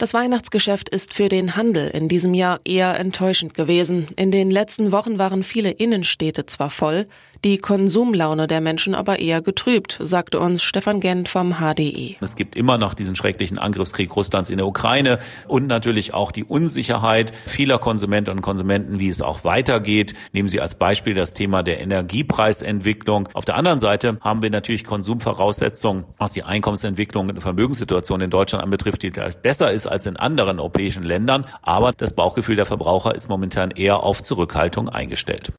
Das Weihnachtsgeschäft ist für den Handel in diesem Jahr eher enttäuschend gewesen. In den letzten Wochen waren viele Innenstädte zwar voll, die Konsumlaune der Menschen aber eher getrübt, sagte uns Stefan Gent vom HDE. Es gibt immer noch diesen schrecklichen Angriffskrieg Russlands in der Ukraine und natürlich auch die Unsicherheit vieler Konsumentinnen und Konsumenten, wie es auch weitergeht. Nehmen Sie als Beispiel das Thema der Energiepreisentwicklung. Auf der anderen Seite haben wir natürlich Konsumvoraussetzungen, was die Einkommensentwicklung und Vermögenssituation in Deutschland anbetrifft, die besser ist als in anderen europäischen Ländern. Aber das Bauchgefühl der Verbraucher ist momentan eher auf Zurückhaltung eingestellt.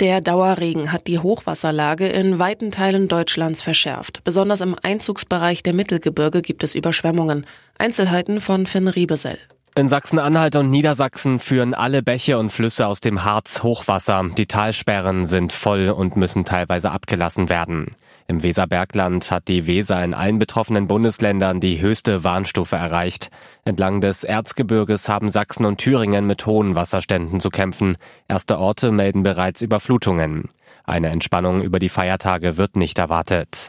Der Dauerregen hat die Hochwasserlage in weiten Teilen Deutschlands verschärft. Besonders im Einzugsbereich der Mittelgebirge gibt es Überschwemmungen. Einzelheiten von Finn Riebesell. In Sachsen-Anhalt und Niedersachsen führen alle Bäche und Flüsse aus dem Harz Hochwasser. Die Talsperren sind voll und müssen teilweise abgelassen werden. Im Weserbergland hat die Weser in allen betroffenen Bundesländern die höchste Warnstufe erreicht. Entlang des Erzgebirges haben Sachsen und Thüringen mit hohen Wasserständen zu kämpfen. Erste Orte melden bereits Überflutungen. Eine Entspannung über die Feiertage wird nicht erwartet.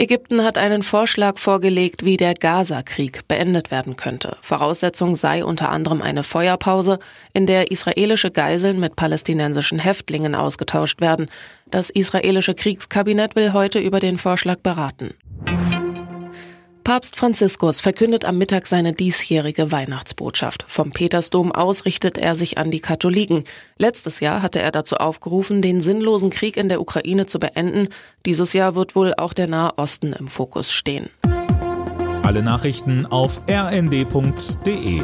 Ägypten hat einen Vorschlag vorgelegt, wie der Gaza-Krieg beendet werden könnte. Voraussetzung sei unter anderem eine Feuerpause, in der israelische Geiseln mit palästinensischen Häftlingen ausgetauscht werden. Das israelische Kriegskabinett will heute über den Vorschlag beraten. Papst Franziskus verkündet am Mittag seine diesjährige Weihnachtsbotschaft. Vom Petersdom aus richtet er sich an die Katholiken. Letztes Jahr hatte er dazu aufgerufen, den sinnlosen Krieg in der Ukraine zu beenden. Dieses Jahr wird wohl auch der Nahe Osten im Fokus stehen. Alle Nachrichten auf rnd.de